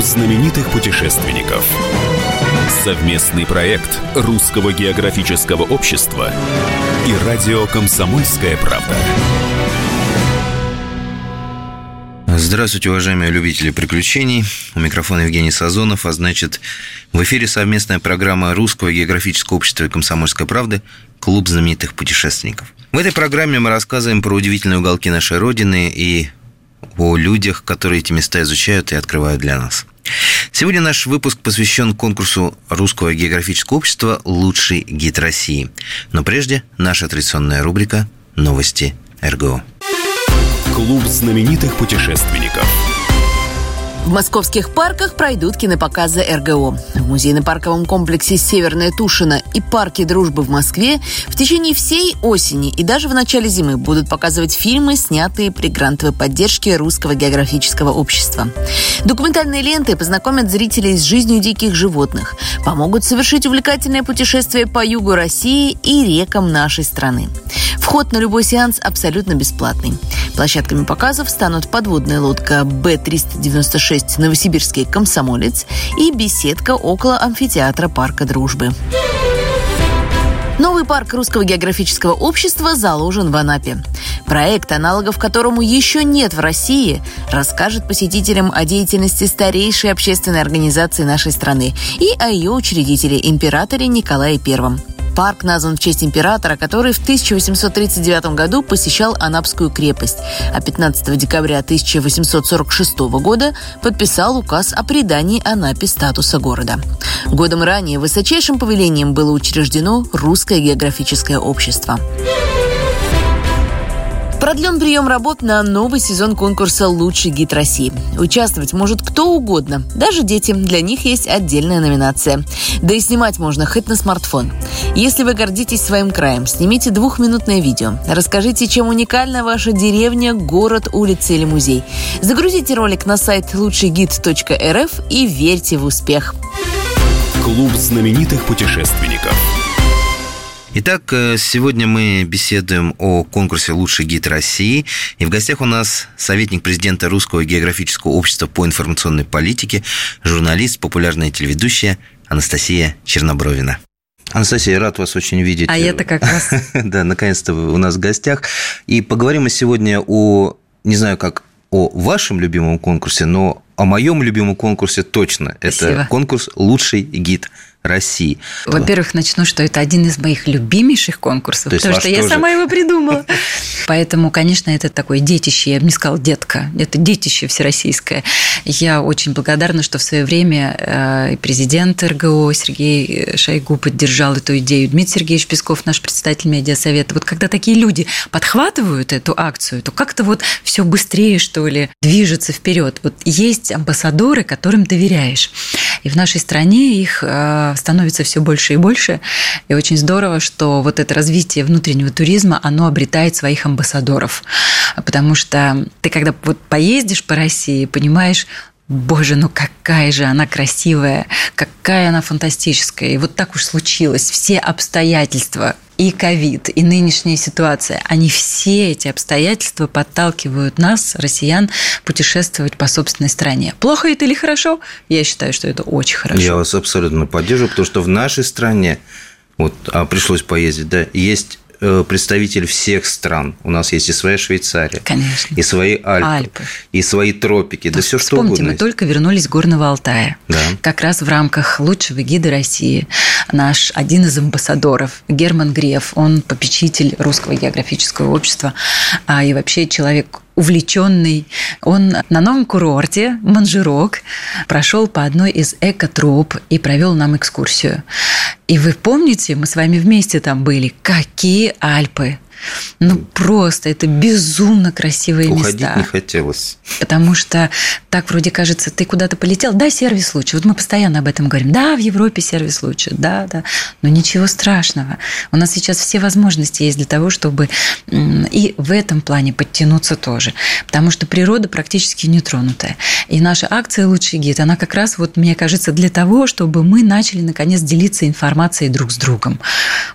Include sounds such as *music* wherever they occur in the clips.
Клуб знаменитых путешественников. Совместный проект Русского географического общества и радио «Комсомольская правда». Здравствуйте, уважаемые любители приключений. У микрофона Евгений Сазонов, а значит, в эфире совместная программа Русского географического общества и комсомольской правды «Клуб знаменитых путешественников». В этой программе мы рассказываем про удивительные уголки нашей Родины и о людях, которые эти места изучают и открывают для нас. Сегодня наш выпуск посвящен конкурсу Русского географического общества «Лучший гид России». Но прежде наша традиционная рубрика «Новости РГО». Клуб знаменитых путешественников. В московских парках пройдут кинопоказы РГО. В музейно-парковом комплексе «Северная Тушина» и парке «Дружбы» в Москве в течение всей осени и даже в начале зимы будут показывать фильмы, снятые при грантовой поддержке Русского географического общества. Документальные ленты познакомят зрителей с жизнью диких животных, помогут совершить увлекательное путешествие по югу России и рекам нашей страны. Вход на любой сеанс абсолютно бесплатный. Площадками показов станут подводная лодка Б-396 «Новосибирский комсомолец» и беседка около амфитеатра Парка Дружбы. Новый парк Русского географического общества заложен в Анапе. Проект, аналогов которому еще нет в России, расскажет посетителям о деятельности старейшей общественной организации нашей страны и о ее учредителе, императоре Николае Первом. Парк назван в честь императора, который в 1839 году посещал Анапскую крепость, а 15 декабря 1846 года подписал указ о придании Анапе статуса города. Годом ранее высочайшим повелением было учреждено Русское географическое общество. Продлен прием работ на новый сезон конкурса «Лучший гид России». Участвовать может кто угодно, даже дети. Для них есть отдельная номинация. Да и снимать можно хоть на смартфон. Если вы гордитесь своим краем, снимите двухминутное видео. Расскажите, чем уникальна ваша деревня, город, улица или музей. Загрузите ролик на сайт лучшийгид.рф и верьте в успех. Клуб знаменитых путешественников. Итак, э, сегодня мы беседуем о конкурсе «Лучший гид России». И в гостях у нас советник президента Русского географического общества по информационной политике, журналист, популярная телеведущая Анастасия Чернобровина. Анастасия, рад вас очень видеть. А это как раз. *laughs* да, наконец-то вы у нас в гостях. И поговорим мы сегодня о, не знаю, как о вашем любимом конкурсе, но о моем любимом конкурсе точно. Спасибо. Это конкурс «Лучший гид России. Во-первых, начну, что это один из моих любимейших конкурсов, потому что я сама его придумала. Поэтому, конечно, это такое детище, я бы не сказала детка, это детище всероссийское. Я очень благодарна, что в свое время э, президент РГО Сергей Шойгу поддержал эту идею, Дмитрий Сергеевич Песков, наш представитель медиасовета. Вот когда такие люди подхватывают эту акцию, то как-то вот все быстрее, что ли, движется вперед. Вот есть амбассадоры, которым доверяешь. И в нашей стране их э, становится все больше и больше. И очень здорово, что вот это развитие внутреннего туризма, оно обретает своих амбассадоров. Потому что ты когда вот поездишь по России, понимаешь, Боже, ну какая же она красивая, какая она фантастическая. И вот так уж случилось. Все обстоятельства, и ковид, и нынешняя ситуация, они все эти обстоятельства подталкивают нас, россиян, путешествовать по собственной стране. Плохо это или хорошо? Я считаю, что это очень хорошо. Я вас абсолютно поддерживаю, потому что в нашей стране вот а пришлось поездить, да, есть представитель всех стран. У нас есть и своя Швейцария, Конечно. и свои Альпы, Альпы. и свои тропики, да, да все что угодно. мы только вернулись с Горного Алтая. Да. Как раз в рамках лучшего гида России наш один из амбассадоров Герман Греф, он попечитель Русского географического общества а, и вообще человек увлеченный. Он на новом курорте Манжирок прошел по одной из экотроп и провел нам экскурсию. И вы помните, мы с вами вместе там были. Какие Альпы! Ну, просто это безумно красивые Уходить места. не хотелось. Потому что так вроде кажется, ты куда-то полетел, да, сервис лучше. Вот мы постоянно об этом говорим. Да, в Европе сервис лучше, да, да. Но ничего страшного. У нас сейчас все возможности есть для того, чтобы и в этом плане подтянуться тоже. Потому что природа практически нетронутая. И наша акция «Лучший гид», она как раз, вот, мне кажется, для того, чтобы мы начали, наконец, делиться информацией друг с другом.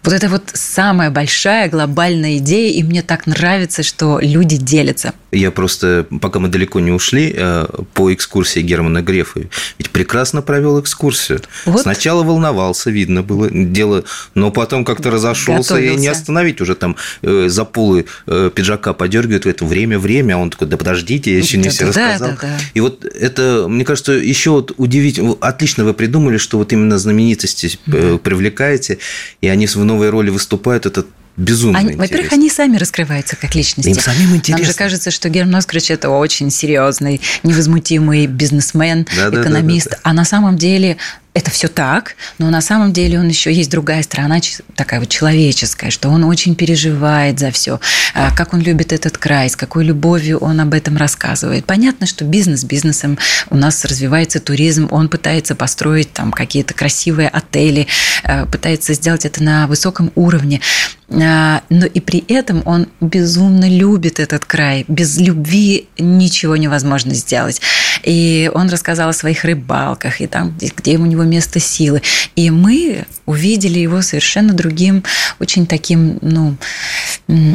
Вот это вот самая большая глобальная идея, и мне так нравится, что люди делятся. Я просто, пока мы далеко не ушли, э, по экскурсии Германа Грефа, ведь прекрасно провел экскурсию. Вот. Сначала волновался, видно было дело, но потом как-то разошелся Готовился. и не остановить уже там э, за полы э, пиджака подергивает в это время-время, а он такой, да подождите, я еще не да, все да, рассказал. Да, да. И вот это, мне кажется, еще вот удивительно, отлично вы придумали, что вот именно знаменитости да. привлекаете, и они в новой роли выступают, это безумно они, Во-первых, они сами раскрываются как личности. Им самим интересно. Нам же кажется, что Герман Оскарович – это очень серьезный, невозмутимый бизнесмен, да, экономист. Да, да, да, да. А на самом деле это все так, но на самом деле он еще есть другая сторона, такая вот человеческая, что он очень переживает за все, а, как он любит этот край, с какой любовью он об этом рассказывает. Понятно, что бизнес бизнесом, у нас развивается туризм, он пытается построить там какие-то красивые отели, а, пытается сделать это на высоком уровне, а, но и при этом он безумно любит этот край. Без любви ничего невозможно сделать. И он рассказал о своих рыбалках, и там, где у него место силы. И мы увидели его совершенно другим, очень таким, ну,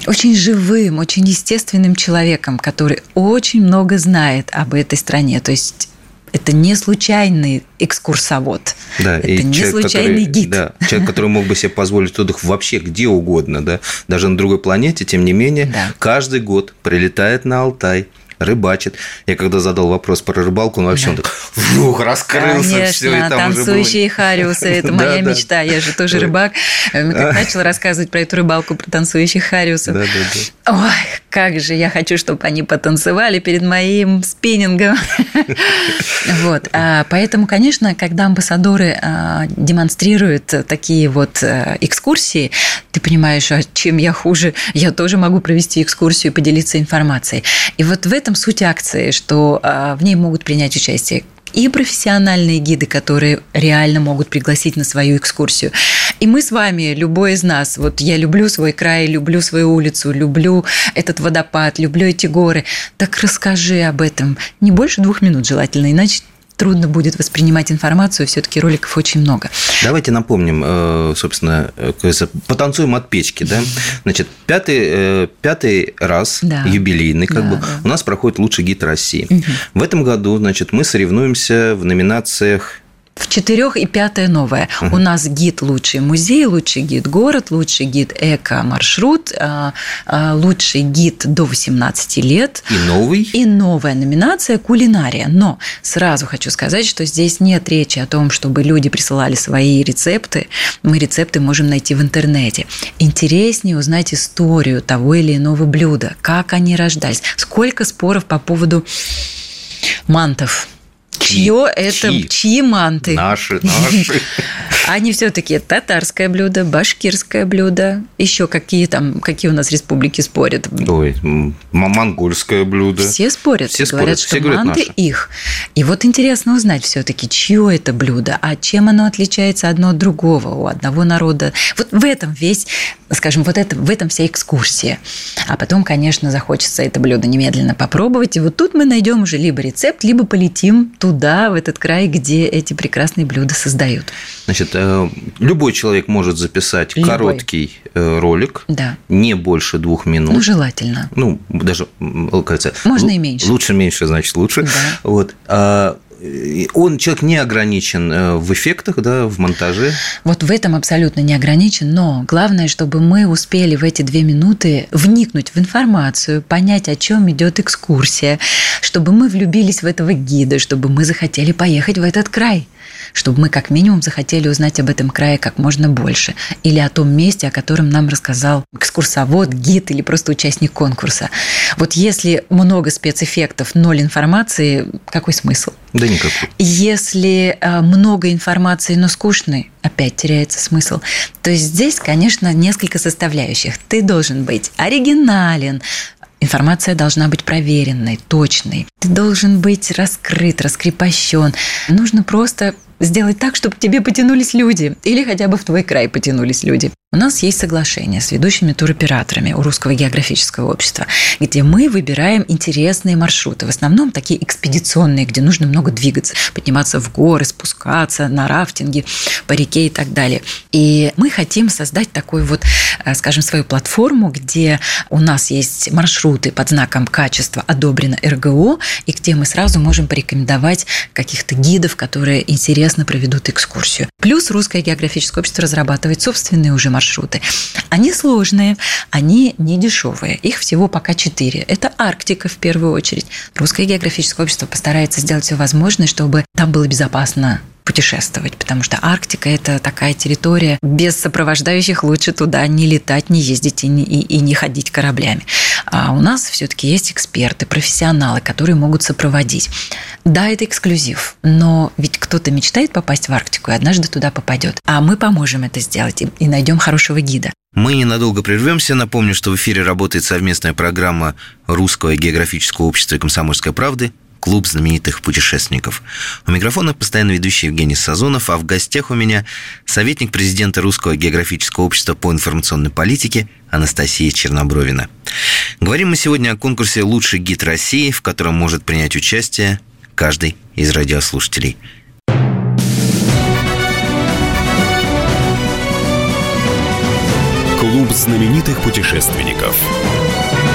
очень живым, очень естественным человеком, который очень много знает об этой стране. То есть это не случайный экскурсовод. Да, это и не человек, случайный который, гид. Да, человек, который мог бы себе позволить отдых вообще где угодно, да, даже на другой планете, тем не менее, да. каждый год прилетает на Алтай, рыбачит. Я когда задал вопрос про рыбалку, он вообще да. он так, вух, раскрылся, Конечно, все, и там танцующие уже было... хариусы, *laughs* это моя мечта, я же тоже рыбак. Как *laughs* начал рассказывать про эту рыбалку, про танцующих хариусов. Да, да, да. Ой, как же я хочу, чтобы они потанцевали перед моим спиннингом. *laughs* Вот. А, поэтому, конечно, когда амбассадоры а, демонстрируют такие вот э, экскурсии, ты понимаешь, а чем я хуже, я тоже могу провести экскурсию и поделиться информацией. И вот в этом этом суть акции, что а, в ней могут принять участие и профессиональные гиды, которые реально могут пригласить на свою экскурсию. И мы с вами, любой из нас, вот я люблю свой край, люблю свою улицу, люблю этот водопад, люблю эти горы. Так расскажи об этом. Не больше двух минут желательно, иначе трудно будет воспринимать информацию, все-таки роликов очень много. Давайте напомним, э, собственно, потанцуем от печки, да? Значит, пятый, э, пятый раз да. юбилейный, как да, бы, да. у нас проходит лучший гид России. Угу. В этом году, значит, мы соревнуемся в номинациях в четырех и пятое новое. Uh-huh. У нас гид лучший музей, лучший гид город, лучший гид эко-маршрут, а, а, лучший гид до 18 лет. И новый. И новая номинация кулинария. Но сразу хочу сказать, что здесь нет речи о том, чтобы люди присылали свои рецепты. Мы рецепты можем найти в интернете. Интереснее узнать историю того или иного блюда, как они рождались, сколько споров по поводу мантов чье это, чьи манты. Наши, наши. Они все-таки татарское блюдо, башкирское блюдо, еще какие там, какие у нас республики спорят. Ой, монгольское блюдо. Все спорят, все говорят, что манты их. И вот интересно узнать все-таки, чье это блюдо, а чем оно отличается одно от другого, у одного народа. Вот в этом весь, скажем, вот это, в этом вся экскурсия. А потом, конечно, захочется это блюдо немедленно попробовать. И вот тут мы найдем уже либо рецепт, либо полетим туда, в этот край, где эти прекрасные блюда создают. Значит, э, любой человек может записать любой. короткий э, ролик, да. не больше двух минут. Ну, желательно. Ну, даже, кажется, можно и меньше. Лучше меньше, значит, лучше. Да. Вот. Он, человек не ограничен э, в эффектах, да, в монтаже. Вот в этом абсолютно не ограничен, но главное, чтобы мы успели в эти две минуты вникнуть в информацию, понять, о чем идет экскурсия, чтобы мы влюбились в этого гида, чтобы мы захотели поехать в этот край чтобы мы как минимум захотели узнать об этом крае как можно больше. Или о том месте, о котором нам рассказал экскурсовод, гид или просто участник конкурса. Вот если много спецэффектов, ноль информации, какой смысл? Да никакой. Если э, много информации, но скучный, опять теряется смысл. То есть здесь, конечно, несколько составляющих. Ты должен быть оригинален, Информация должна быть проверенной, точной. Ты должен быть раскрыт, раскрепощен. Нужно просто сделать так, чтобы к тебе потянулись люди. Или хотя бы в твой край потянулись люди. У нас есть соглашение с ведущими туроператорами у Русского географического общества, где мы выбираем интересные маршруты. В основном такие экспедиционные, где нужно много двигаться, подниматься в горы, спускаться на рафтинге по реке и так далее. И мы хотим создать такую вот, э, скажем, свою платформу, где у нас есть маршруты под знаком качества одобрено РГО, и где мы сразу можем порекомендовать каких-то гидов, которые интересно проведут экскурсию. Плюс Русское географическое общество разрабатывает собственные уже маршруты маршруты. Они сложные, они не дешевые. Их всего пока четыре. Это Арктика в первую очередь. Русское географическое общество постарается сделать все возможное, чтобы там было безопасно путешествовать, потому что Арктика – это такая территория, без сопровождающих лучше туда не летать, не ездить и не, и, и не ходить кораблями. А у нас все-таки есть эксперты, профессионалы, которые могут сопроводить. Да, это эксклюзив, но ведь кто-то мечтает попасть в Арктику и однажды туда попадет. А мы поможем это сделать и, и найдем хорошего гида. Мы ненадолго прервемся. Напомню, что в эфире работает совместная программа Русского географического общества и комсомольской правды клуб знаменитых путешественников. У микрофона постоянно ведущий Евгений Сазонов, а в гостях у меня советник президента Русского географического общества по информационной политике Анастасия Чернобровина. Говорим мы сегодня о конкурсе «Лучший гид России», в котором может принять участие каждый из радиослушателей. Клуб знаменитых путешественников –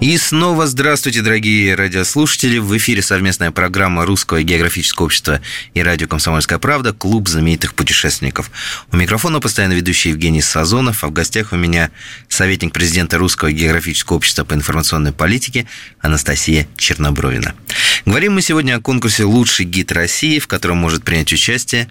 И снова здравствуйте, дорогие радиослушатели. В эфире совместная программа Русского географического общества и радио «Комсомольская правда» «Клуб знаменитых путешественников». У микрофона постоянно ведущий Евгений Сазонов, а в гостях у меня советник президента Русского географического общества по информационной политике Анастасия Чернобровина. Говорим мы сегодня о конкурсе «Лучший гид России», в котором может принять участие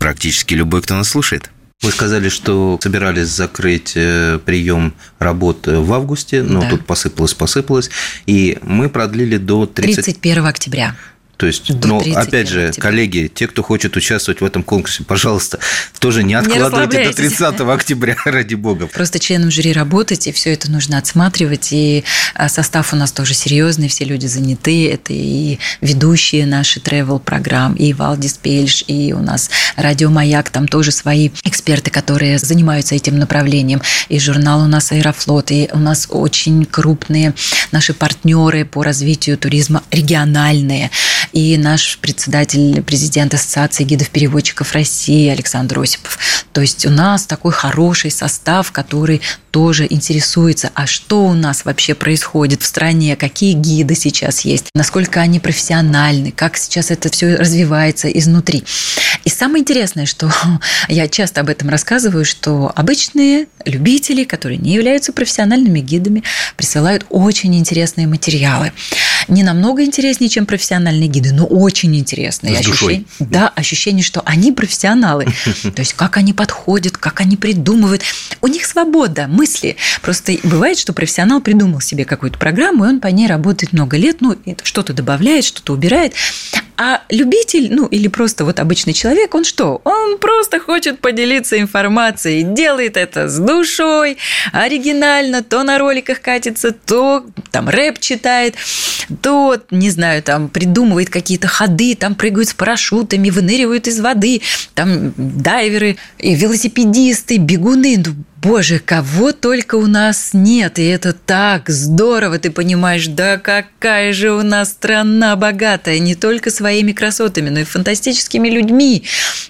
практически любой, кто нас слушает – вы сказали, что собирались закрыть э, прием работ в августе, но да. тут посыпалось, посыпалось, и мы продлили до 30... 31 октября. То есть, но опять же, октября. коллеги, те, кто хочет участвовать в этом конкурсе, пожалуйста, тоже не откладывайте не до 30 октября, *laughs* ради бога. Просто членам жюри работать, и все это нужно отсматривать. И а, состав у нас тоже серьезный, все люди заняты. Это и ведущие наши travel программ, и Валдис Пельш, и у нас Радио Маяк, там тоже свои эксперты, которые занимаются этим направлением. И журнал у нас Аэрофлот, и у нас очень крупные наши партнеры по развитию туризма региональные и наш председатель, президент Ассоциации гидов-переводчиков России Александр Осипов. То есть у нас такой хороший состав, который тоже интересуется, а что у нас вообще происходит в стране, какие гиды сейчас есть, насколько они профессиональны, как сейчас это все развивается изнутри. И самое интересное, что *laughs* я часто об этом рассказываю, что обычные любители, которые не являются профессиональными гидами, присылают очень интересные материалы. Не намного интереснее, чем профессиональные гиды, но очень интересные. С ощущение, Да, ощущение, что они профессионалы. *laughs* То есть, как они подходят, как они придумывают. У них свобода мысли. Просто бывает, что профессионал придумал себе какую-то программу, и он по ней работает много лет, ну, что-то добавляет, что-то убирает. А любитель, ну, или просто вот обычный человек, он что? Он просто хочет поделиться информацией, делает это с душой, оригинально, то на роликах катится, то там рэп читает, то, не знаю, там придумывает какие-то ходы, там прыгают с парашютами, выныривают из воды, там дайверы, велосипедисты, бегуны, ну, Боже, кого только у нас нет, и это так здорово, ты понимаешь, да какая же у нас страна богатая, не только своими красотами, но и фантастическими людьми.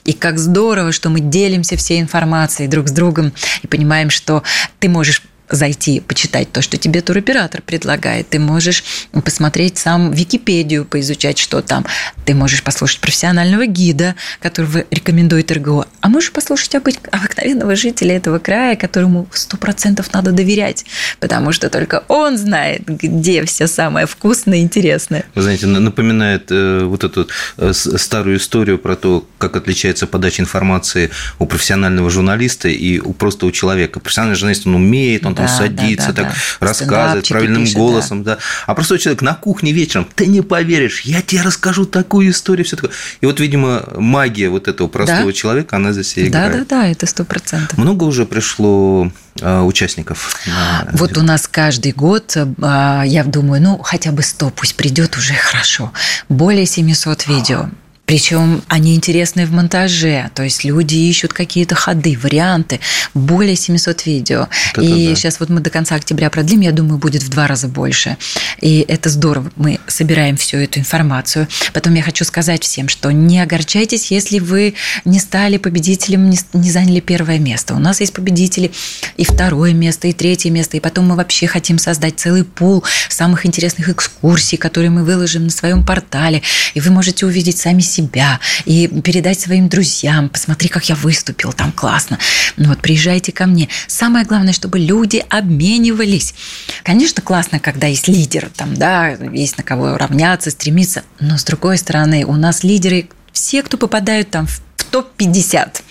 И как здорово, что мы делимся всей информацией друг с другом и понимаем, что ты можешь зайти, почитать то, что тебе туроператор предлагает. Ты можешь посмотреть сам Википедию, поизучать, что там. Ты можешь послушать профессионального гида, которого рекомендует РГО. А можешь послушать обыкновенного жителя этого края, которому сто процентов надо доверять, потому что только он знает, где все самое вкусное и интересное. Вы знаете, напоминает э, вот эту э, старую историю про то, как отличается подача информации у профессионального журналиста и у просто у человека. Профессиональный журналист, он умеет, он вот он садится, так рассказывает правильным голосом, да. А простой человек на кухне вечером, ты не поверишь, я тебе расскажу такую историю, все такое. И вот, видимо, магия вот этого простого человека, она здесь и играет. Да, да, да, это сто процентов. Много уже пришло а, участников? Вот у нас каждый год, а, я думаю, ну, хотя бы 100 пусть придет уже хорошо. Более 700 видео. Причем они интересны в монтаже, то есть люди ищут какие-то ходы, варианты, более 700 видео. Это и да. сейчас вот мы до конца октября продлим, я думаю, будет в два раза больше. И это здорово, мы собираем всю эту информацию. Потом я хочу сказать всем, что не огорчайтесь, если вы не стали победителем, не заняли первое место. У нас есть победители и второе место, и третье место, и потом мы вообще хотим создать целый пул самых интересных экскурсий, которые мы выложим на своем портале, и вы можете увидеть сами себя себя и передать своим друзьям. Посмотри, как я выступил, там классно. Ну вот, приезжайте ко мне. Самое главное, чтобы люди обменивались. Конечно, классно, когда есть лидер, там, да, есть на кого равняться, стремиться. Но с другой стороны, у нас лидеры все, кто попадают там в топ-50.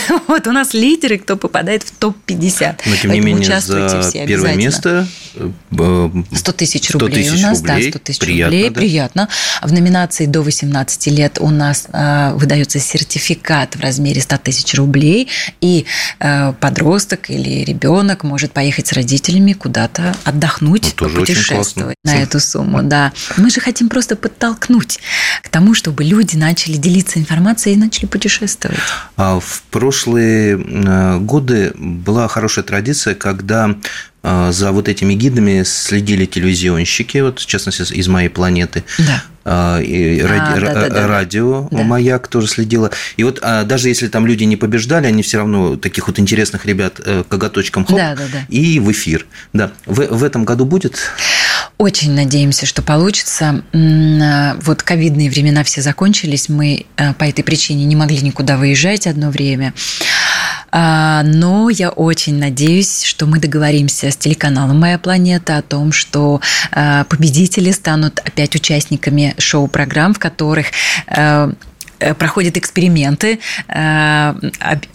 *laughs* Вот у нас лидеры, кто попадает в топ-50. Но тем не менее, за все первое место 100 э, тысяч рублей 100 у нас, рублей. да, 100 тысяч рублей, да? приятно. В номинации до 18 лет у нас э, выдается сертификат в размере 100 тысяч рублей, и э, подросток или ребенок может поехать с родителями куда-то отдохнуть, ну, путешествовать на эту сумму. Да. Мы же хотим просто подтолкнуть к тому, чтобы люди начали делиться информацией и начали путешествовать. А в прошлые э, годы была хорошая традиция, когда за вот этими гидами следили телевизионщики, вот в частности из моей планеты. Да. Э, и а, ради, да, да, да, радио да. Маяк тоже следила. И вот а, даже если там люди не побеждали, они все равно таких вот интересных ребят коготочком хоп да, да, да. и в эфир. Да. В, в этом году будет? Очень надеемся, что получится. Вот ковидные времена все закончились, мы по этой причине не могли никуда выезжать одно время. А, но я очень надеюсь, что мы договоримся с телеканалом «Моя планета» о том, что а, победители станут опять участниками шоу-программ, в которых а, э, проходят эксперименты,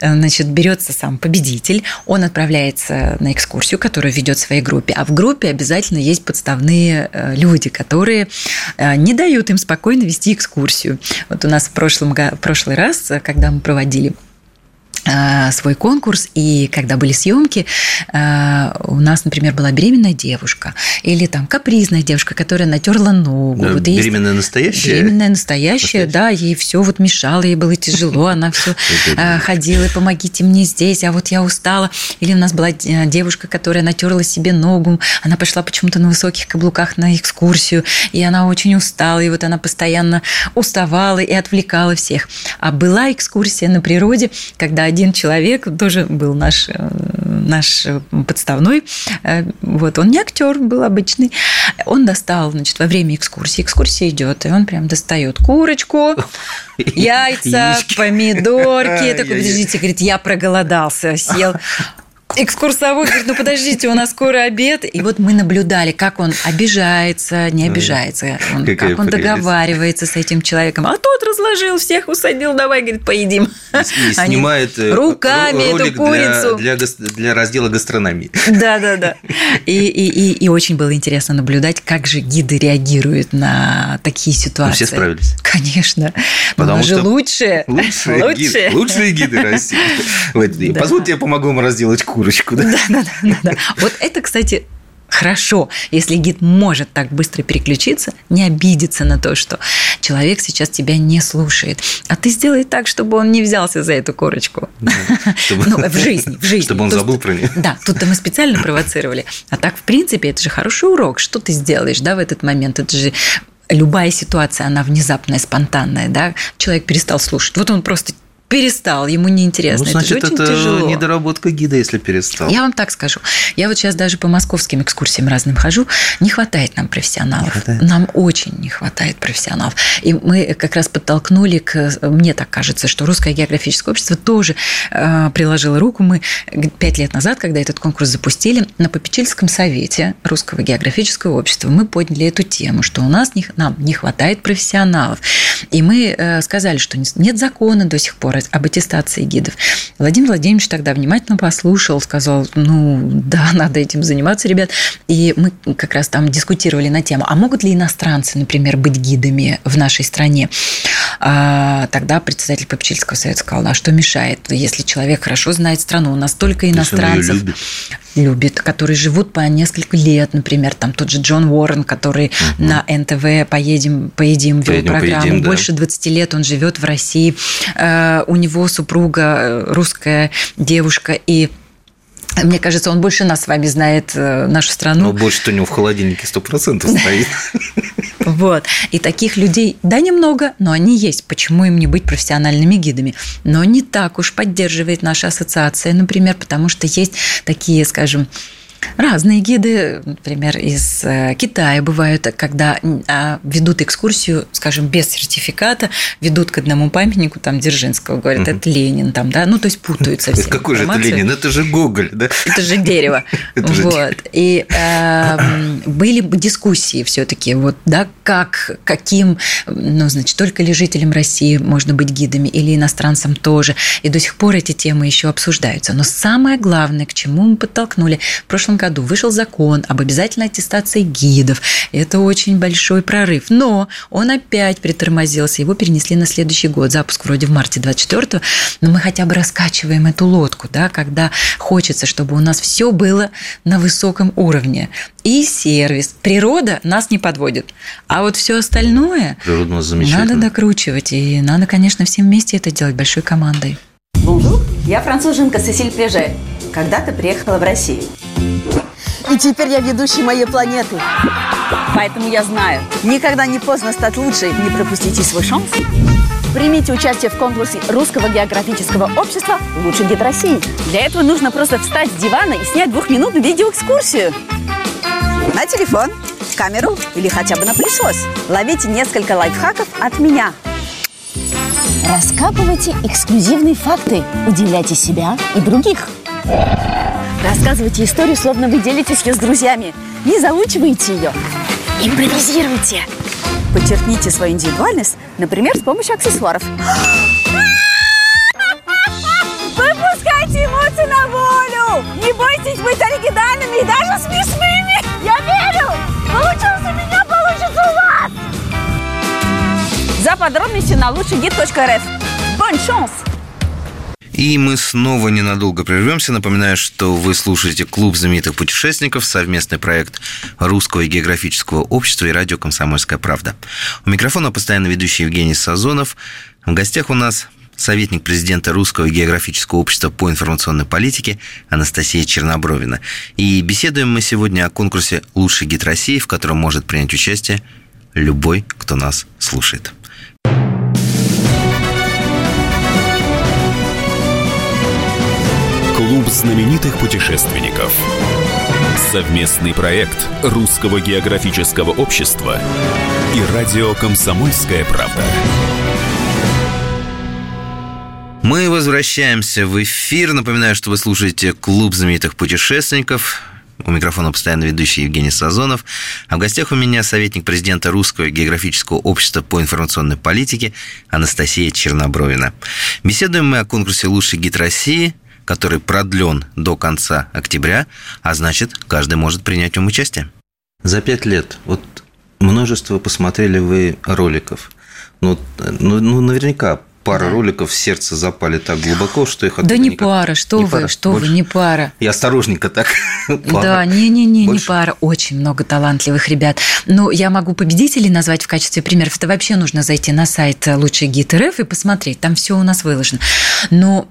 значит, берется сам победитель, он отправляется на экскурсию, которую ведет в своей группе, а в группе обязательно есть подставные э, люди, которые э, не дают им спокойно вести экскурсию. Вот у нас в прошлом, в прошлый раз, когда мы проводили свой конкурс, и когда были съемки, э, у нас, например, была беременная девушка или там капризная девушка, которая натерла ногу. Да, вот беременная есть... настоящая? Беременная настоящая, настоящая, да, ей все вот мешало, ей было тяжело, она все *laughs* э, ходила, помогите мне здесь, а вот я устала. Или у нас была девушка, которая натерла себе ногу, она пошла почему-то на высоких каблуках на экскурсию, и она очень устала, и вот она постоянно уставала и отвлекала всех. А была экскурсия на природе, когда один человек, тоже был наш, э, наш подставной, э, вот, он не актер, был обычный, он достал, значит, во время экскурсии, экскурсия идет, и он прям достает курочку, *laughs* яйца, помидорки, *laughs* такой, подождите, говорит, я проголодался, сел, экскурсовод говорит, ну подождите, у нас скоро обед. И вот мы наблюдали, как он обижается, не обижается, он, как он договаривается с этим человеком. А тот разложил, всех усадил, давай, говорит, поедим. И, и *laughs* снимает э, руками эту курицу. Для, для, для раздела гастрономии. Да, да, да. И, и, и, и очень было интересно наблюдать, как же гиды реагируют на такие ситуации. Ну, все справились. Конечно. Потому что лучше. Лучшие, *laughs* лучше. Гид, лучшие гиды России. *laughs* Да. Позвольте, я помогу вам разделать курицу курочку, да? Да, да, да, да. Вот это, кстати, хорошо, если гид может так быстро переключиться, не обидеться на то, что человек сейчас тебя не слушает. А ты сделай так, чтобы он не взялся за эту корочку. Да, чтобы... Ну, в жизни, в жизни. Чтобы он тут, забыл про нее. Да, тут-то мы специально провоцировали. А так, в принципе, это же хороший урок. Что ты сделаешь, да, в этот момент? Это же любая ситуация, она внезапная, спонтанная, да, человек перестал слушать. Вот он просто перестал, ему неинтересно. Ну, значит, это, это тяжело. недоработка гида, если перестал. Я вам так скажу. Я вот сейчас даже по московским экскурсиям разным хожу. Не хватает нам профессионалов. Хватает. Нам очень не хватает профессионалов. И мы как раз подтолкнули к... Мне так кажется, что Русское географическое общество тоже э, приложило руку. Мы пять лет назад, когда этот конкурс запустили, на попечительском совете Русского географического общества мы подняли эту тему, что у нас не, нам не хватает профессионалов. И мы э, сказали, что нет закона до сих пор об аттестации гидов. Владимир Владимирович тогда внимательно послушал, сказал, ну да, *laughs* надо этим заниматься, ребят. И мы как раз там дискутировали на тему, а могут ли иностранцы, например, быть гидами в нашей стране? А, тогда председатель Попечительского совета сказал, а что мешает, если человек хорошо знает страну, у нас столько иностранцев любит. которые живут по несколько лет, например, там тот же Джон Уоррен, который угу. на НТВ «Поедем, поедим» вел поедем, программу, поедим, да. больше 20 лет он живет в России, э, у него супруга э, русская девушка, и мне кажется, он больше нас с вами знает э, нашу страну. Но больше-то у него в холодильнике сто процентов стоит. *laughs* Вот. И таких людей, да, немного, но они есть. Почему им не быть профессиональными гидами? Но не так уж поддерживает наша ассоциация, например, потому что есть такие, скажем, Разные гиды, например, из э, Китая бывают, когда а, ведут экскурсию, скажем, без сертификата, ведут к одному памятнику, там, Дзержинского, говорят, это Ленин, там, да, ну, то есть путаются все. Какой же это Ленин? Это же Гоголь, да? Это же дерево. *laughs* Вот. И эм, были дискуссии все таки вот, да, как, каким, ну, значит, только ли жителям России можно быть гидами или иностранцам тоже. И до сих пор эти темы еще обсуждаются. Но самое главное, к чему мы подтолкнули, в прошлом году вышел закон об обязательной аттестации гидов. Это очень большой прорыв. Но он опять притормозился. Его перенесли на следующий год. Запуск вроде в марте 24 но мы хотя бы раскачиваем эту лодку, да, когда хочется, чтобы у нас все было на высоком уровне. И сервис. Природа нас не подводит. А вот все остальное надо докручивать. И надо, конечно, всем вместе это делать большой командой. Bonjour, я француженка Сесиль Плеже. Когда-то приехала в Россию. И теперь я ведущий моей планеты. Поэтому я знаю, никогда не поздно стать лучшей. Не пропустите свой шанс. Примите участие в конкурсе Русского географического общества «Лучший гид России». Для этого нужно просто встать с дивана и снять двухминутную видеоэкскурсию. На телефон, камеру или хотя бы на пылесос. Ловите несколько лайфхаков от меня. Раскапывайте эксклюзивные факты. Удивляйте себя и других. Рассказывайте историю, словно вы делитесь ее с друзьями. Не заучивайте ее. Импровизируйте. Подчеркните свою индивидуальность, например, с помощью аксессуаров. Выпускайте эмоции на волю! Не бойтесь быть оригинальными и даже смешными! За подробностью на лучшийгид.рф. Bon chance! И мы снова ненадолго прервемся. Напоминаю, что вы слушаете «Клуб знаменитых путешественников», совместный проект Русского географического общества и радио «Комсомольская правда». У микрофона постоянно ведущий Евгений Сазонов. В гостях у нас советник президента Русского географического общества по информационной политике Анастасия Чернобровина. И беседуем мы сегодня о конкурсе «Лучший гид России», в котором может принять участие любой, кто нас слушает. Клуб знаменитых путешественников. Совместный проект Русского географического общества и радио «Комсомольская правда». Мы возвращаемся в эфир. Напоминаю, что вы слушаете Клуб знаменитых путешественников. У микрофона постоянно ведущий Евгений Сазонов. А в гостях у меня советник президента Русского географического общества по информационной политике Анастасия Чернобровина. Беседуем мы о конкурсе «Лучший гид России», который продлен до конца октября, а значит, каждый может принять в нем участие. За пять лет вот множество посмотрели вы роликов. Ну, ну, ну наверняка пара да. роликов в сердце запали так глубоко, что их Да не никак... пара, что не вы, пара. что Больше... вы, не пара. Я осторожненько так. *laughs* Да, не-не-не, не пара. Очень много талантливых ребят. Но я могу победителей назвать в качестве примеров. Это вообще нужно зайти на сайт Лучший гид РФ и посмотреть. Там все у нас выложено. Но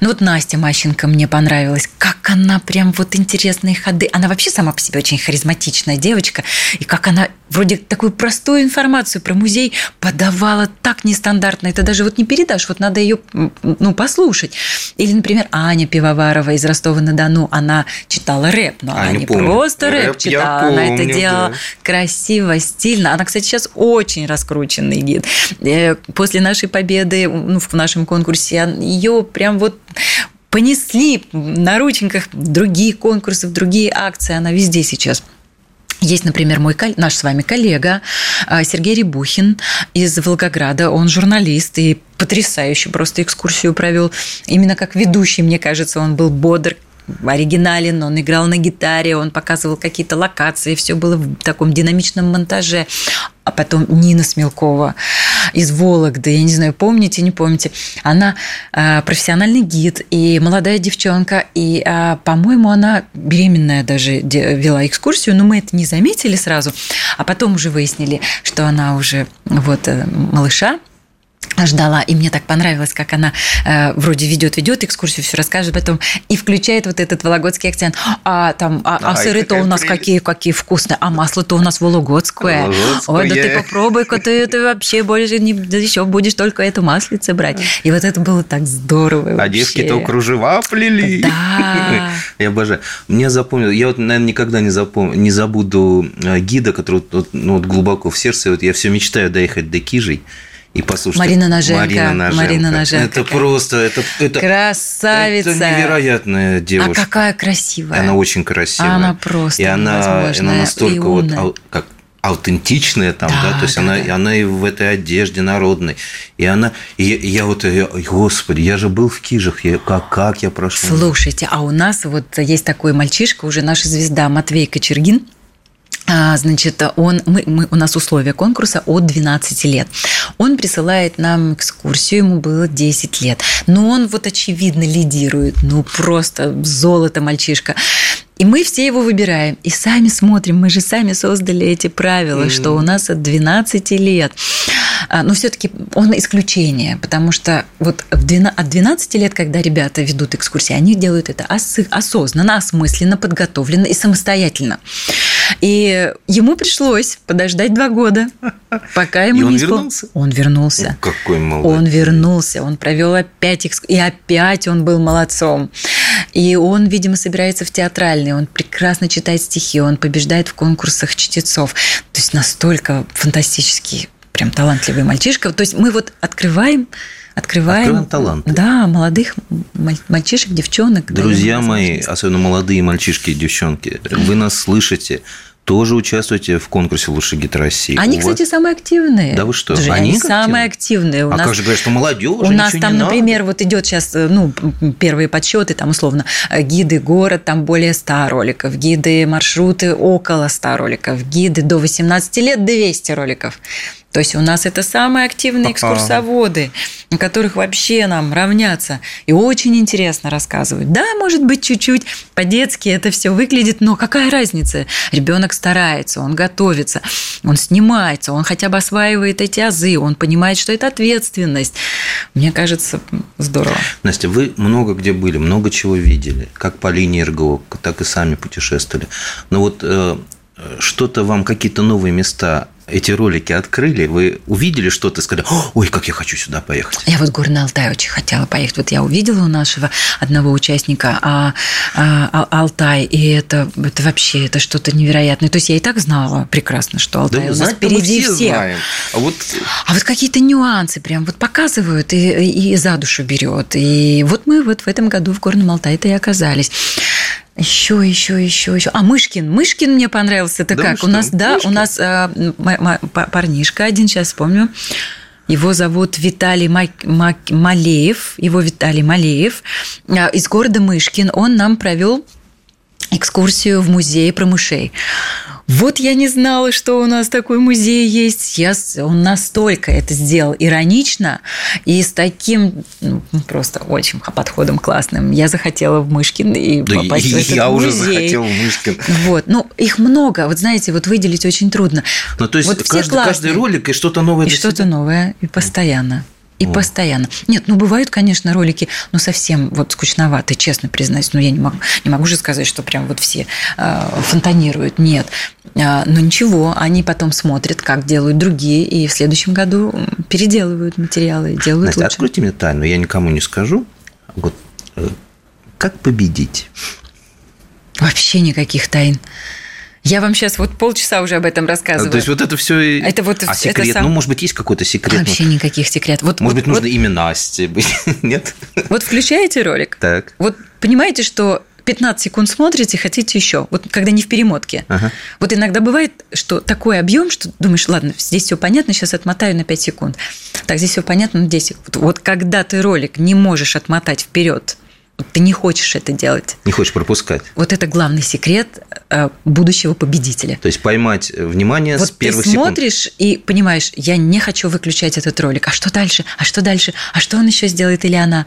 ну вот Настя Мащенко мне понравилась. Как она прям вот интересные ходы. Она вообще сама по себе очень харизматичная девочка. И как она вроде такую простую информацию про музей подавала так нестандартно. Это даже вот не передашь. Вот надо ее ну, послушать. Или, например, Аня Пивоварова из Ростова-на-Дону. Она читала рэп. Но Аня она не помню. просто рэп, рэп читала. Помню, она это делала да. красиво, стильно. Она, кстати, сейчас очень раскрученный гид. Э, после нашей победы ну, в нашем конкурсе ее прям вот понесли на рученьках другие конкурсы, другие акции. Она везде сейчас Есть, например, мой наш с вами коллега а, Сергей Рябухин из Волгограда. Он журналист и потрясающе просто экскурсию провел. Именно как ведущий, мне кажется, он был бодр, оригинален, он играл на гитаре, он показывал какие-то локации, все было в таком динамичном монтаже. А потом Нина Смелкова из Вологды, я не знаю, помните, не помните, она э, профессиональный гид и молодая девчонка, и, э, по-моему, она беременная даже вела экскурсию, но мы это не заметили сразу, а потом уже выяснили, что она уже вот э, малыша ждала, и мне так понравилось, как она э, вроде ведет, ведет экскурсию, все расскажет потом, и включает вот этот вологодский акцент. А там, а, а сыры-то у нас прелесть. какие, какие вкусные, а масло-то у нас вологодское. вологодское. Ой, да ты попробуй-ка, ты это вообще больше не, да еще будешь только эту маслице брать. И вот это было так здорово. А девки-то кружева плели. Да. *laughs* Я обожаю. Мне запомнил, я вот, наверное, никогда не, запомню, не забуду э, гида, который вот, ну, вот глубоко в сердце, вот я все мечтаю доехать до Кижей, и послушайте. Марина Ноженко. Марина Ноженко. Марина Ноженко. Это просто, это, это красавица. Это невероятная девушка. А какая красивая. Она очень красивая. Она просто и она, она настолько и вот как аутентичная там, да, да то есть да, она, да. она и в этой одежде народной, и она, и я, я вот, я, господи, я же был в Кижах, я, как, как я прошел. Слушайте, а у нас вот есть такой мальчишка, уже наша звезда Матвей Кочергин, а, значит, он, мы, мы, у нас условия конкурса от 12 лет. Он присылает нам экскурсию, ему было 10 лет. Но он вот очевидно лидирует, ну просто золото мальчишка. И мы все его выбираем. И сами смотрим, мы же сами создали эти правила, mm-hmm. что у нас от 12 лет. А, но все-таки он исключение, потому что вот от 12 лет, когда ребята ведут экскурсии, они делают это осознанно, осмысленно, подготовленно и самостоятельно. И ему пришлось подождать два года, пока ему и он не вернулся. Он вернулся. Ну, какой молодец. Он вернулся, он провел опять экскурсию, и опять он был молодцом. И он, видимо, собирается в театральный, он прекрасно читает стихи, он побеждает в конкурсах чтецов. То есть настолько фантастический, прям талантливый мальчишка. То есть мы вот открываем открываем, открываем талант. Да, молодых мальчишек, девчонок. Друзья мои, особенно молодые мальчишки и девчонки, вы нас слышите тоже участвуйте в конкурсе «Лучший гид России». Они, У кстати, вас... самые активные. Да вы что? Даже они, они самые активные. У а нас... как же говорят, что молодежь? У нас там, например, вот идет сейчас, э, ну, первые подсчеты, там, условно, э, гиды город, там более 100 роликов, гиды маршруты около 100 роликов, гиды до 18 лет 200 роликов. То есть у нас это самые активные экскурсоводы, на которых вообще нам равняться. И очень интересно рассказывают. Да, может быть, чуть-чуть по-детски это все выглядит, но какая разница? Ребенок старается, он готовится, он снимается, он хотя бы осваивает эти азы, он понимает, что это ответственность. Мне кажется, здорово. Настя, вы много где были, много чего видели, как по линии РГО, так и сами путешествовали. Но вот э, что-то вам, какие-то новые места эти ролики открыли, вы увидели что-то и сказали, ой, как я хочу сюда поехать. Я вот Горный Алтай очень хотела поехать. Вот я увидела у нашего одного участника а, а, а, Алтай, и это, это вообще это что-то невероятное. То есть я и так знала прекрасно, что Алтай да, у нас впереди все всех. Знаем. А вот, а вот какие-то нюансы прям вот показывают и, и за душу берет. И вот мы вот в этом году в Горном Алтае-то и оказались. Еще, еще, еще, еще. А Мышкин, Мышкин мне понравился. Это да как? У нас, да, Мышкин. у нас а, парнишка один, сейчас вспомню. Его зовут Виталий Малеев. Его Виталий Малеев а, из города Мышкин. Он нам провел экскурсию в музей про мышей. Вот я не знала, что у нас такой музей есть. Я, он настолько это сделал иронично и с таким ну, просто очень подходом классным. Я захотела в Мышкин и да попасть и, в *laughs* этот я музей. уже захотел в Мышкин. Вот, ну их много. Вот знаете, вот выделить очень трудно. Ну то есть вот каждый, каждый ролик и что-то новое. И что-то новое и постоянно. И О. постоянно. Нет, ну бывают, конечно, ролики, ну совсем вот скучноватые, честно признаюсь. Но я не могу, не могу же сказать, что прям вот все э, фонтанируют. Нет. Э, но ничего, они потом смотрят, как делают другие, и в следующем году переделывают материалы, делают Настя, лучше. откройте мне тайну, я никому не скажу. Вот э, как победить? Вообще никаких тайн. Я вам сейчас вот полчаса уже об этом рассказываю. То есть вот это все. Это вот а секрет? Это сам... Ну, может быть, есть какой-то секрет? Вообще никаких секретов. Вот, может вот, быть, нужно вот... имя Насти быть? *laughs* Нет? Вот включаете ролик. Так. Вот понимаете, что 15 секунд смотрите, хотите еще. Вот когда не в перемотке. Ага. Вот иногда бывает, что такой объем, что думаешь, ладно, здесь все понятно, сейчас отмотаю на 5 секунд. Так, здесь все понятно на 10 секунд. Вот когда ты ролик не можешь отмотать вперед, ты не хочешь это делать. Не хочешь пропускать. Вот это главный секрет э, будущего победителя. То есть поймать внимание вот с первых секунд. ты смотришь секунд. и понимаешь, я не хочу выключать этот ролик. А что дальше? А что дальше? А что он еще сделает или она?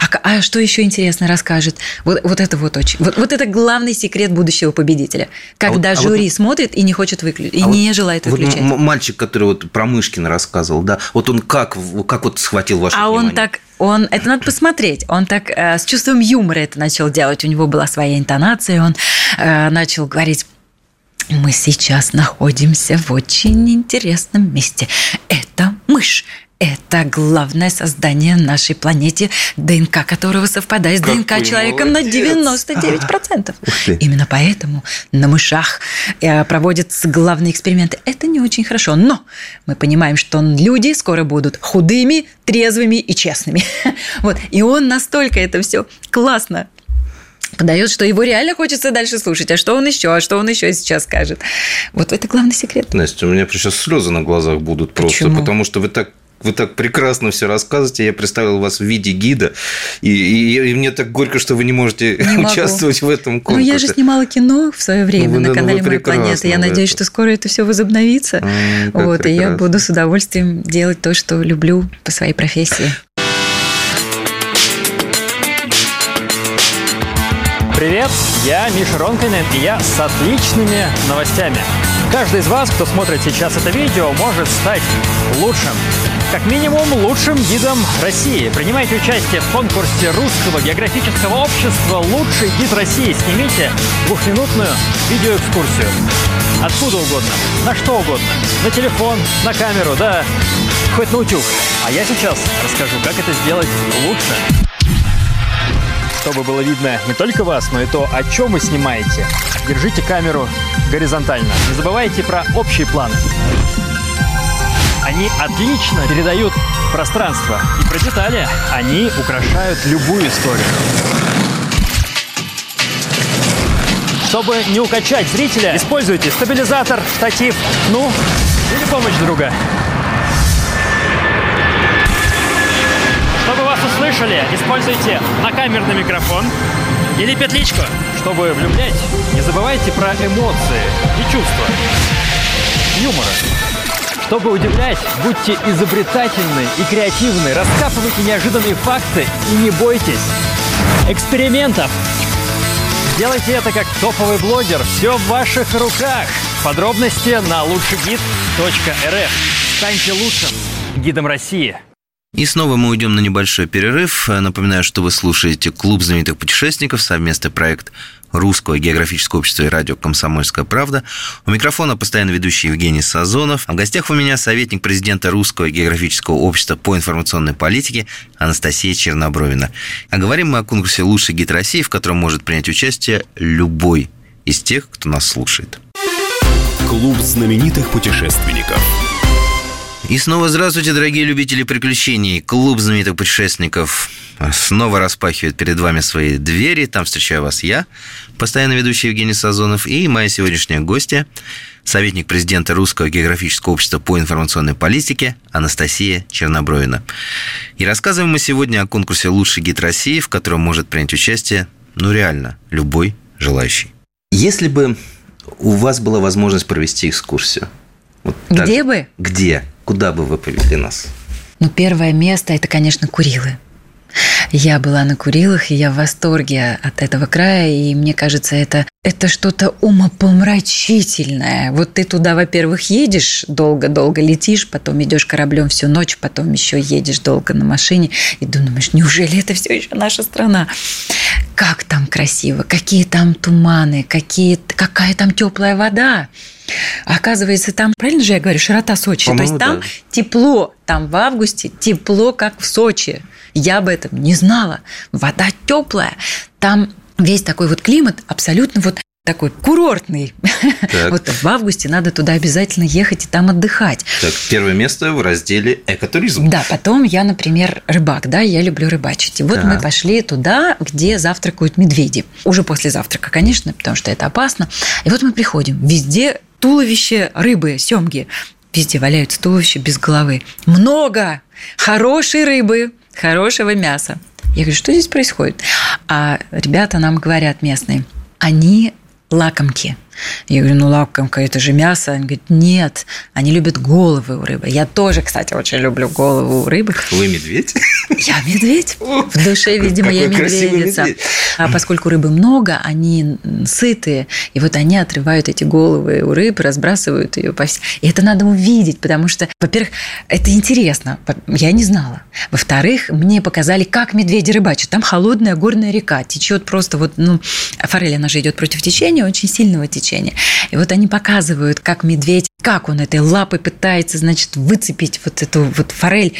А, а что еще интересно расскажет? Вот, вот это вот очень. Вот, вот это главный секрет будущего победителя. Когда а вот, жюри а вот, смотрит и не хочет выключить, и а не вот, желает выключать. Вот мальчик, который вот про Мышкина рассказывал, да, вот он как, как вот схватил ваше а внимание? А он так он, это надо посмотреть, он так э, с чувством юмора это начал делать, у него была своя интонация, он э, начал говорить мы сейчас находимся в очень интересном месте. Это мышь. Это главное создание нашей планете, ДНК которого совпадает с Какой ДНК человека на 99%. Именно поэтому на мышах э, проводятся главные эксперименты. Это не очень хорошо, но мы понимаем, что люди скоро будут худыми, трезвыми и честными. *laughs* Вот. И он настолько это все классно подает, что его реально хочется дальше слушать. А что он еще? А что он еще сейчас скажет? Вот это главный секрет. Настя, у меня сейчас слезы на глазах будут просто, Почему? потому что вы так вы так прекрасно все рассказываете. Я представил вас в виде гида, и, и, и мне так горько, что вы не можете не участвовать в этом конкурсе. Ну, я же снимала кино в свое время ну, на ну, канале «Моя планета». Я надеюсь, это. что скоро это все возобновится. А, вот, прекрасно. и я буду с удовольствием делать то, что люблю по своей профессии. Привет, я Миша Ронкинен, и я с отличными новостями. Каждый из вас, кто смотрит сейчас это видео, может стать лучшим как минимум лучшим гидом России. Принимайте участие в конкурсе Русского географического общества «Лучший гид России». Снимите двухминутную видеоэкскурсию. Откуда угодно, на что угодно. На телефон, на камеру, да, хоть на утюг. А я сейчас расскажу, как это сделать лучше чтобы было видно не только вас, но и то, о чем вы снимаете. Держите камеру горизонтально. Не забывайте про общий план. Они отлично передают пространство. И про детали они украшают любую историю. Чтобы не укачать зрителя, используйте стабилизатор, штатив, ну, или помощь друга. Чтобы вас услышали, используйте накамерный микрофон или петличку. Чтобы влюблять, не забывайте про эмоции и чувства. Юмора. Чтобы удивлять, будьте изобретательны и креативны, раскапывайте неожиданные факты и не бойтесь экспериментов. Делайте это как топовый блогер. Все в ваших руках. Подробности на лучшегид.рф. Станьте лучшим гидом России. И снова мы уйдем на небольшой перерыв. Напоминаю, что вы слушаете «Клуб знаменитых путешественников», совместный проект Русского географического общества и радио «Комсомольская правда». У микрофона постоянно ведущий Евгений Сазонов. А в гостях у меня советник президента Русского географического общества по информационной политике Анастасия Чернобровина. А говорим мы о конкурсе «Лучший гид России», в котором может принять участие любой из тех, кто нас слушает. Клуб знаменитых путешественников – и снова здравствуйте, дорогие любители приключений. Клуб знаменитых путешественников снова распахивает перед вами свои двери. Там встречаю вас я, постоянно ведущий Евгений Сазонов, и моя сегодняшняя гостья, советник президента Русского географического общества по информационной политике Анастасия Чернобровина. И рассказываем мы сегодня о конкурсе «Лучший гид России», в котором может принять участие, ну реально, любой желающий. Если бы у вас была возможность провести экскурсию, вот Где так, бы? Где? Куда бы вы повели нас? Ну, первое место – это, конечно, Курилы. Я была на Курилах, и я в восторге от этого края, и мне кажется, это, это что-то умопомрачительное. Вот ты туда, во-первых, едешь, долго-долго летишь, потом идешь кораблем всю ночь, потом еще едешь долго на машине, и думаешь, неужели это все еще наша страна? Как там красиво, какие там туманы, какие, какая там теплая вода. Оказывается, там, правильно же я говорю, широта Сочи. То есть там да. тепло, там в августе тепло, как в Сочи. Я об этом не знала. Вода теплая. Там весь такой вот климат абсолютно вот такой курортный. Так. Вот в августе надо туда обязательно ехать и там отдыхать. Так, первое место в разделе экотуризм. Да, потом я, например, рыбак, да, я люблю рыбачить. И вот так. мы пошли туда, где завтракают медведи. Уже после завтрака, конечно, потому что это опасно. И вот мы приходим, везде туловище рыбы, семги. Везде валяются туловища без головы. Много хорошей рыбы, хорошего мяса. Я говорю, что здесь происходит? А ребята нам говорят местные, они лакомки. Я говорю, ну лакомка, это же мясо. Они говорят, нет, они любят головы у рыбы. Я тоже, кстати, очень люблю голову у рыбы. Вы медведь? Я медведь. *laughs* В душе, видимо, я медведица. Медведь. А поскольку рыбы много, они сытые, и вот они отрывают эти головы у рыб, разбрасывают ее по всей. И это надо увидеть, потому что, во-первых, это интересно. Я не знала. Во-вторых, мне показали, как медведи рыбачат. Там холодная горная река, течет просто вот, ну, форель, она же идет против течения, очень сильного течения течения. И вот они показывают, как медведь, как он этой лапой пытается, значит, выцепить вот эту вот форель.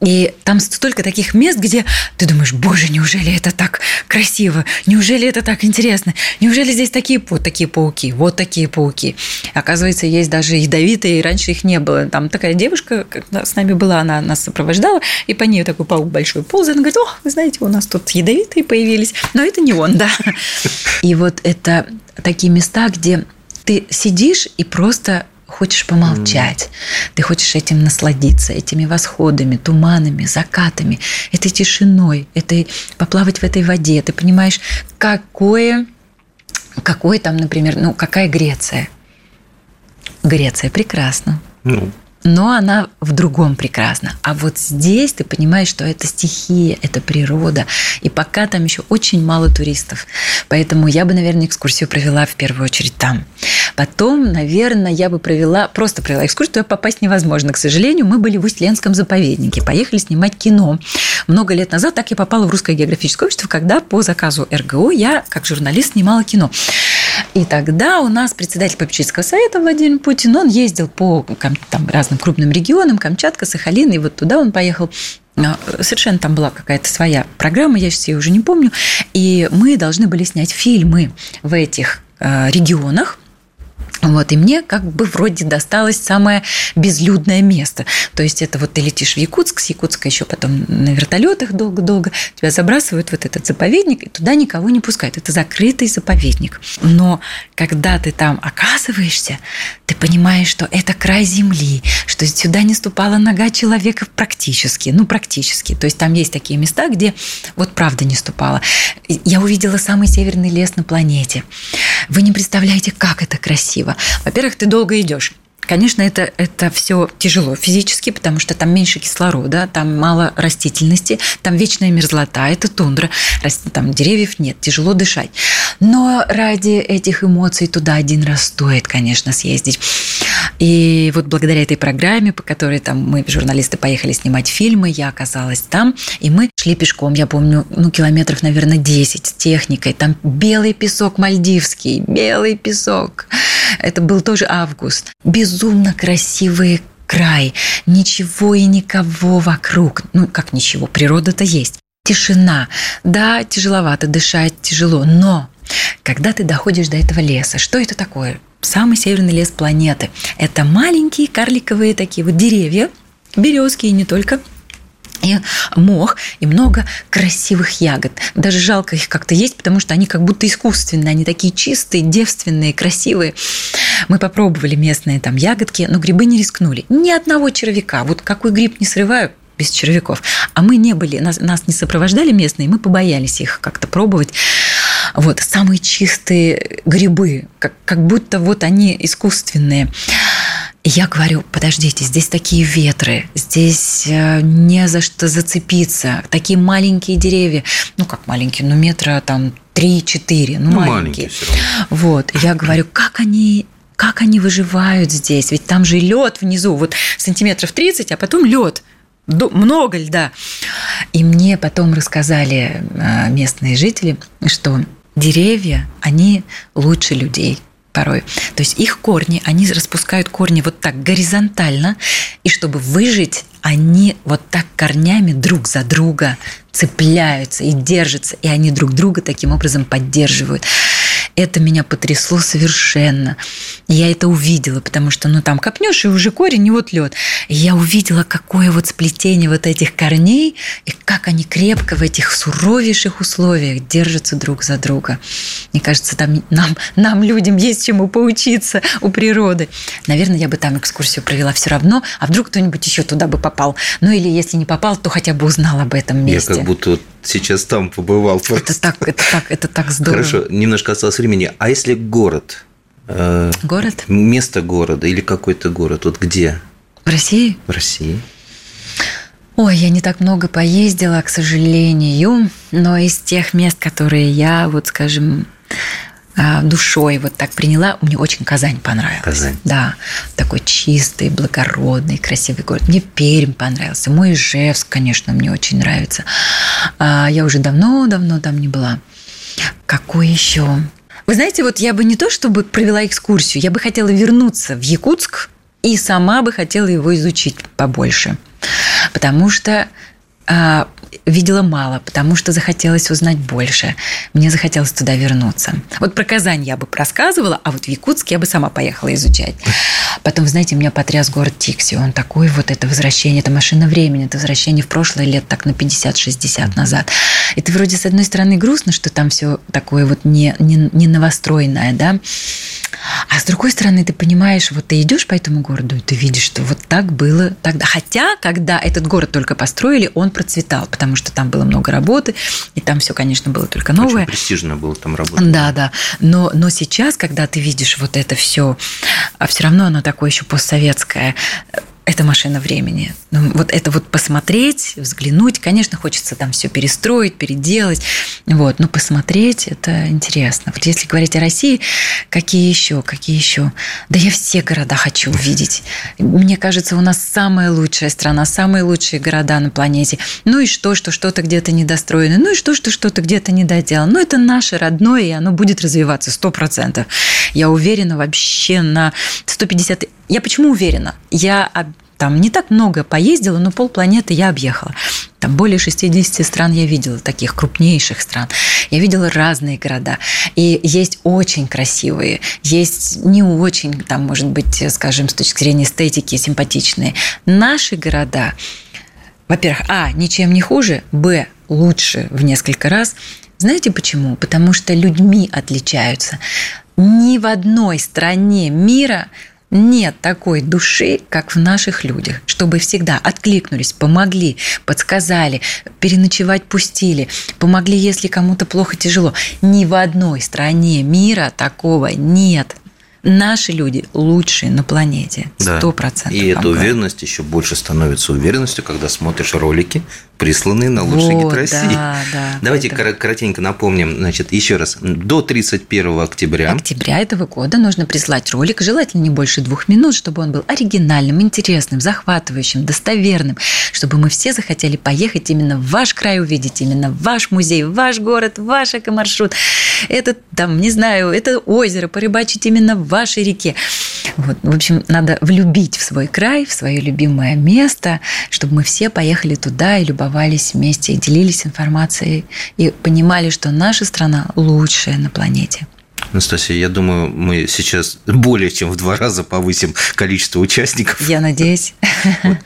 И там столько таких мест, где ты думаешь, боже, неужели это так красиво? Неужели это так интересно? Неужели здесь такие, вот такие пауки? Вот такие пауки. Оказывается, есть даже ядовитые, и раньше их не было. Там такая девушка с нами была, она нас сопровождала, и по ней такой паук большой ползает. Она говорит, о, вы знаете, у нас тут ядовитые появились. Но это не он, да. *laughs* И вот это такие места, где ты сидишь и просто хочешь помолчать, mm. ты хочешь этим насладиться, этими восходами, туманами, закатами, этой тишиной, этой поплавать в этой воде. Ты понимаешь, какое, какой там, например, ну какая Греция? Греция прекрасна. Mm но она в другом прекрасна. А вот здесь ты понимаешь, что это стихия, это природа. И пока там еще очень мало туристов. Поэтому я бы, наверное, экскурсию провела в первую очередь там. Потом, наверное, я бы провела, просто провела экскурсию, туда попасть невозможно. К сожалению, мы были в Усть-Ленском заповеднике, поехали снимать кино. Много лет назад так я попала в Русское географическое общество, когда по заказу РГО я, как журналист, снимала кино. И тогда у нас председатель попечительского совета Владимир Путин, он ездил по там, разным крупным регионам, Камчатка, Сахалин, и вот туда он поехал а, Совершенно там была какая-то своя программа, я сейчас ее уже не помню. И мы должны были снять фильмы в этих а, регионах, вот, и мне как бы вроде досталось самое безлюдное место. То есть это вот ты летишь в Якутск, с Якутска еще потом на вертолетах долго-долго, тебя забрасывают вот этот заповедник, и туда никого не пускают. Это закрытый заповедник. Но когда ты там оказываешься, ты понимаешь, что это край земли, что сюда не ступала нога человека практически, ну практически. То есть там есть такие места, где вот правда не ступала. Я увидела самый северный лес на планете. Вы не представляете, как это красиво. Во-первых, ты долго идешь. Конечно, это, это все тяжело физически, потому что там меньше кислорода, там мало растительности, там вечная мерзлота, это тундра, там деревьев нет, тяжело дышать. Но ради этих эмоций туда один раз стоит, конечно, съездить. И вот благодаря этой программе, по которой там мы, журналисты, поехали снимать фильмы, я оказалась там, и мы шли пешком, я помню, ну, километров, наверное, 10 с техникой. Там белый песок мальдивский, белый песок. Это был тоже август. Безумно красивые край, ничего и никого вокруг. Ну, как ничего, природа-то есть. Тишина. Да, тяжеловато дышать, тяжело, но когда ты доходишь до этого леса, что это такое? Самый северный лес планеты. Это маленькие карликовые такие вот деревья, березки и не только – и мох, и много красивых ягод. Даже жалко их как-то есть, потому что они как будто искусственные, они такие чистые, девственные, красивые. Мы попробовали местные там ягодки, но грибы не рискнули. Ни одного червяка. Вот какой гриб не срываю, без червяков. А мы не были, нас, нас не сопровождали местные, мы побоялись их как-то пробовать. Вот, самые чистые грибы, как, как будто вот они искусственные. И я говорю, подождите, здесь такие ветры, здесь э, не за что зацепиться, такие маленькие деревья, ну как маленькие, ну метра там 3-4, ну, ну маленькие. маленькие вот, я говорю, как они как они выживают здесь? Ведь там же лед внизу, вот сантиметров 30, а потом лед много льда. И мне потом рассказали э, местные жители, что деревья, они лучше людей порой. То есть их корни, они распускают корни вот так горизонтально, и чтобы выжить, они вот так корнями друг за друга цепляются и держатся, и они друг друга таким образом поддерживают. Это меня потрясло совершенно. Я это увидела, потому что, ну, там копнешь, и уже корень, и вот лед. я увидела, какое вот сплетение вот этих корней, и как они крепко в этих суровейших условиях держатся друг за друга. Мне кажется, там нам, нам, людям, есть чему поучиться у природы. Наверное, я бы там экскурсию провела все равно, а вдруг кто-нибудь еще туда бы попал. Ну, или если не попал, то хотя бы узнал об этом месте. Я как будто сейчас там побывал. Просто. Это так, это так, это так здорово. Хорошо, немножко осталось времени. А если город? Э, город? Место города или какой-то город? Вот где? В России? В России. Ой, я не так много поездила, к сожалению, но из тех мест, которые я, вот скажем, душой вот так приняла. Мне очень Казань понравилась. Казань. Да, такой чистый, благородный, красивый город. Мне Пермь понравился. Мой Ижевск, конечно, мне очень нравится. А, я уже давно-давно там не была. Какой еще? Вы знаете, вот я бы не то, чтобы провела экскурсию, я бы хотела вернуться в Якутск и сама бы хотела его изучить побольше. Потому что а, видела мало, потому что захотелось узнать больше. Мне захотелось туда вернуться. Вот про Казань я бы рассказывала, а вот в Якутск я бы сама поехала изучать. Потом, знаете, меня потряс город Тикси. Он такой вот это возвращение, это машина времени, это возвращение в прошлое лет так на 50-60 назад. Это вроде с одной стороны грустно, что там все такое вот не, не, не новостроенное, да, а с другой стороны, ты понимаешь, вот ты идешь по этому городу, и ты видишь, что вот так было тогда. Хотя, когда этот город только построили, он процветал, потому что там было много работы, и там все, конечно, было только новое. Очень престижно было там работать. Да, да. Но, но сейчас, когда ты видишь вот это все, а все равно оно такое еще постсоветское, это машина времени. Ну, вот это вот посмотреть, взглянуть, конечно, хочется там все перестроить, переделать, вот, но посмотреть это интересно. Вот если говорить о России, какие еще, какие еще? Да я все города хочу увидеть. Мне кажется, у нас самая лучшая страна, самые лучшие города на планете. Ну и что, что что-то где-то недостроено, ну и что, что что-то где-то недоделано. Ну это наше родное, и оно будет развиваться сто процентов. Я уверена вообще на 150 я почему уверена? Я там не так много поездила, но полпланеты я объехала. Там более 60 стран я видела, таких крупнейших стран. Я видела разные города. И есть очень красивые, есть не очень, там, может быть, скажем, с точки зрения эстетики, симпатичные. Наши города, во-первых, а, ничем не хуже, б, лучше в несколько раз. Знаете почему? Потому что людьми отличаются. Ни в одной стране мира нет такой души, как в наших людях, чтобы всегда откликнулись, помогли, подсказали, переночевать пустили, помогли, если кому-то плохо, тяжело. Ни в одной стране мира такого нет. Наши люди лучшие на планете. Сто процентов. И эта уверенность еще больше становится уверенностью, когда смотришь ролики, присланные на лучший вот, гид России. Да, да, Давайте это... коротенько напомним, значит, еще раз. До 31 октября. Октября этого года нужно прислать ролик, желательно не больше двух минут, чтобы он был оригинальным, интересным, захватывающим, достоверным, чтобы мы все захотели поехать именно в ваш край, увидеть именно ваш музей, ваш город, ваш экомаршрут. Это там, не знаю, это озеро, порыбачить именно в вашей реке. Вот. В общем, надо влюбить в свой край, в свое любимое место, чтобы мы все поехали туда и любовались вместе, и делились информацией, и понимали, что наша страна лучшая на планете. Анастасия, я думаю, мы сейчас более чем в два раза повысим количество участников. Я надеюсь. Вот.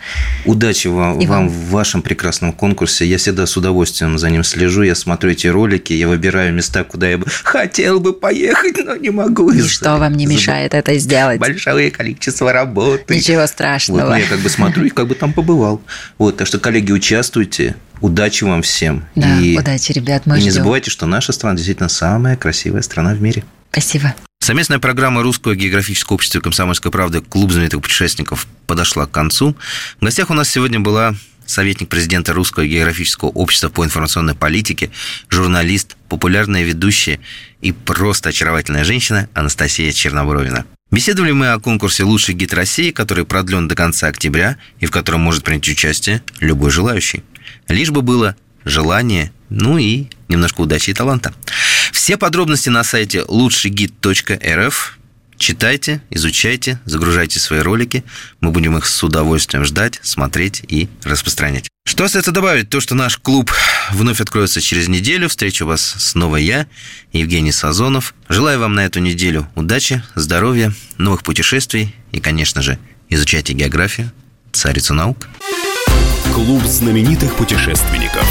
Удачи вам, вам, в вашем прекрасном конкурсе. Я всегда с удовольствием за ним слежу. Я смотрю эти ролики, я выбираю места, куда я бы хотел бы поехать, но не могу. Ничто вам не мешает это сделать. Большое количество работы. Ничего страшного. Вот, я как бы смотрю и как бы там побывал. Вот, так что, коллеги, участвуйте. Удачи вам всем. Да, и, удачи, ребят. Мы и ждем. не забывайте, что наша страна действительно самая красивая страна в мире. Спасибо. Совместная программа Русского географического общества «Комсомольская правда» «Клуб знаменитых путешественников» подошла к концу. В гостях у нас сегодня была советник президента Русского географического общества по информационной политике, журналист, популярная ведущая и просто очаровательная женщина Анастасия Чернобровина. Беседовали мы о конкурсе «Лучший гид России», который продлен до конца октября и в котором может принять участие любой желающий. Лишь бы было желание, ну и немножко удачи и таланта. Все подробности на сайте лучшийгид.рф. Читайте, изучайте, загружайте свои ролики. Мы будем их с удовольствием ждать, смотреть и распространять. Что остается добавить? То, что наш клуб вновь откроется через неделю. Встречу вас снова я, Евгений Сазонов. Желаю вам на эту неделю удачи, здоровья, новых путешествий и, конечно же, изучайте географию, царицу наук. Клуб знаменитых путешественников.